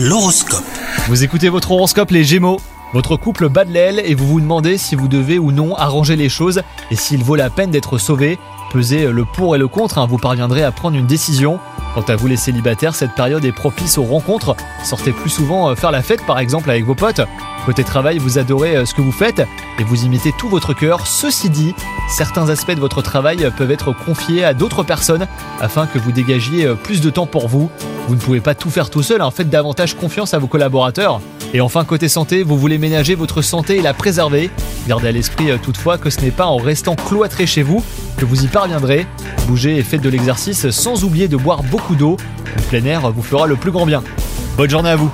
L'horoscope. Vous écoutez votre horoscope les Gémeaux votre couple bat de l'aile et vous vous demandez si vous devez ou non arranger les choses et s'il vaut la peine d'être sauvé. Pesez le pour et le contre, hein, vous parviendrez à prendre une décision. Quant à vous les célibataires, cette période est propice aux rencontres. Sortez plus souvent euh, faire la fête par exemple avec vos potes. Côté travail, vous adorez euh, ce que vous faites et vous y mettez tout votre cœur. Ceci dit, certains aspects de votre travail peuvent être confiés à d'autres personnes afin que vous dégagiez euh, plus de temps pour vous. Vous ne pouvez pas tout faire tout seul, en hein. faites davantage confiance à vos collaborateurs. Et enfin, côté santé, vous voulez ménager votre santé et la préserver. Gardez à l'esprit euh, toutefois que ce n'est pas en restant cloîtré chez vous que vous y parviendrez. Bougez et faites de l'exercice sans oublier de boire beaucoup d'eau. Le plein air vous fera le plus grand bien. Bonne journée à vous